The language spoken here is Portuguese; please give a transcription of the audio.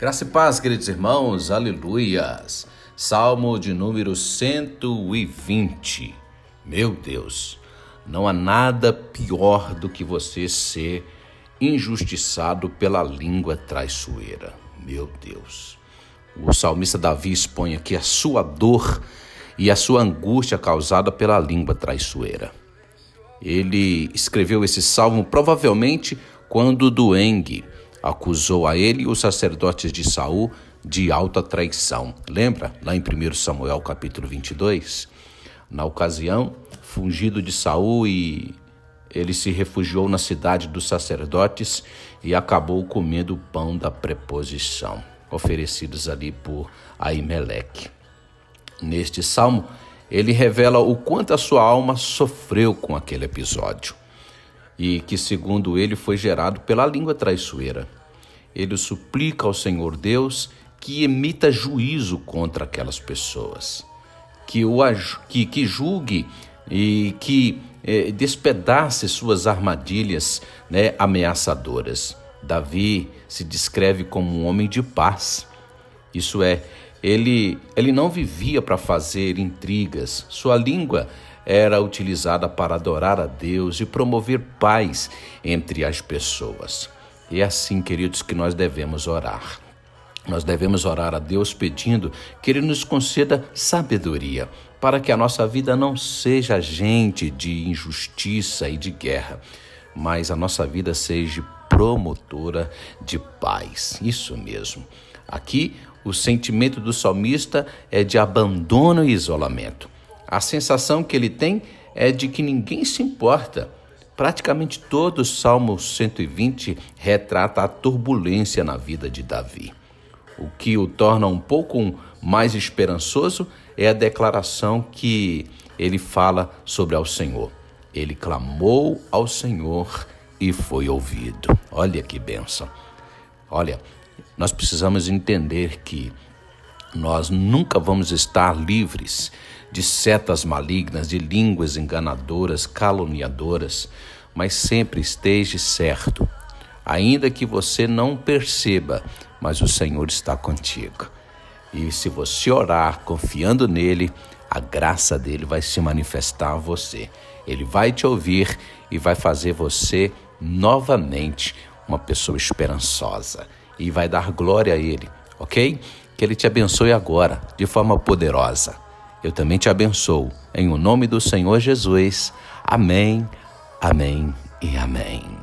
Graça e paz, queridos irmãos, aleluias. Salmo de número 120. Meu Deus, não há nada pior do que você ser injustiçado pela língua traiçoeira. Meu Deus. O salmista Davi expõe aqui a sua dor e a sua angústia causada pela língua traiçoeira. Ele escreveu esse salmo provavelmente quando Duengue acusou a ele e os sacerdotes de Saul de alta traição. Lembra lá em 1 Samuel capítulo 22? Na ocasião, fungido de Saul e ele se refugiou na cidade dos sacerdotes e acabou comendo o pão da preposição, oferecidos ali por Aimeleque. Neste salmo, ele revela o quanto a sua alma sofreu com aquele episódio e que, segundo ele, foi gerado pela língua traiçoeira. Ele suplica ao Senhor Deus que emita juízo contra aquelas pessoas, que, o, que, que julgue e que eh, despedace suas armadilhas né, ameaçadoras. Davi se descreve como um homem de paz. Isso é, ele, ele não vivia para fazer intrigas, sua língua era utilizada para adorar a Deus e promover paz entre as pessoas. E é assim, queridos, que nós devemos orar. Nós devemos orar a Deus pedindo que Ele nos conceda sabedoria para que a nossa vida não seja agente de injustiça e de guerra, mas a nossa vida seja promotora de paz. Isso mesmo. Aqui, o sentimento do salmista é de abandono e isolamento. A sensação que ele tem é de que ninguém se importa. Praticamente todo o Salmo 120 retrata a turbulência na vida de Davi. O que o torna um pouco mais esperançoso é a declaração que ele fala sobre ao Senhor. Ele clamou ao Senhor e foi ouvido. Olha que benção. Olha, nós precisamos entender que nós nunca vamos estar livres de setas malignas, de línguas enganadoras, caluniadoras, mas sempre esteja certo, ainda que você não perceba, mas o Senhor está contigo. E se você orar confiando nele, a graça dele vai se manifestar a você. Ele vai te ouvir e vai fazer você novamente uma pessoa esperançosa e vai dar glória a ele, ok? Que ele te abençoe agora, de forma poderosa. Eu também te abençoo. Em o nome do Senhor Jesus. Amém, amém e amém.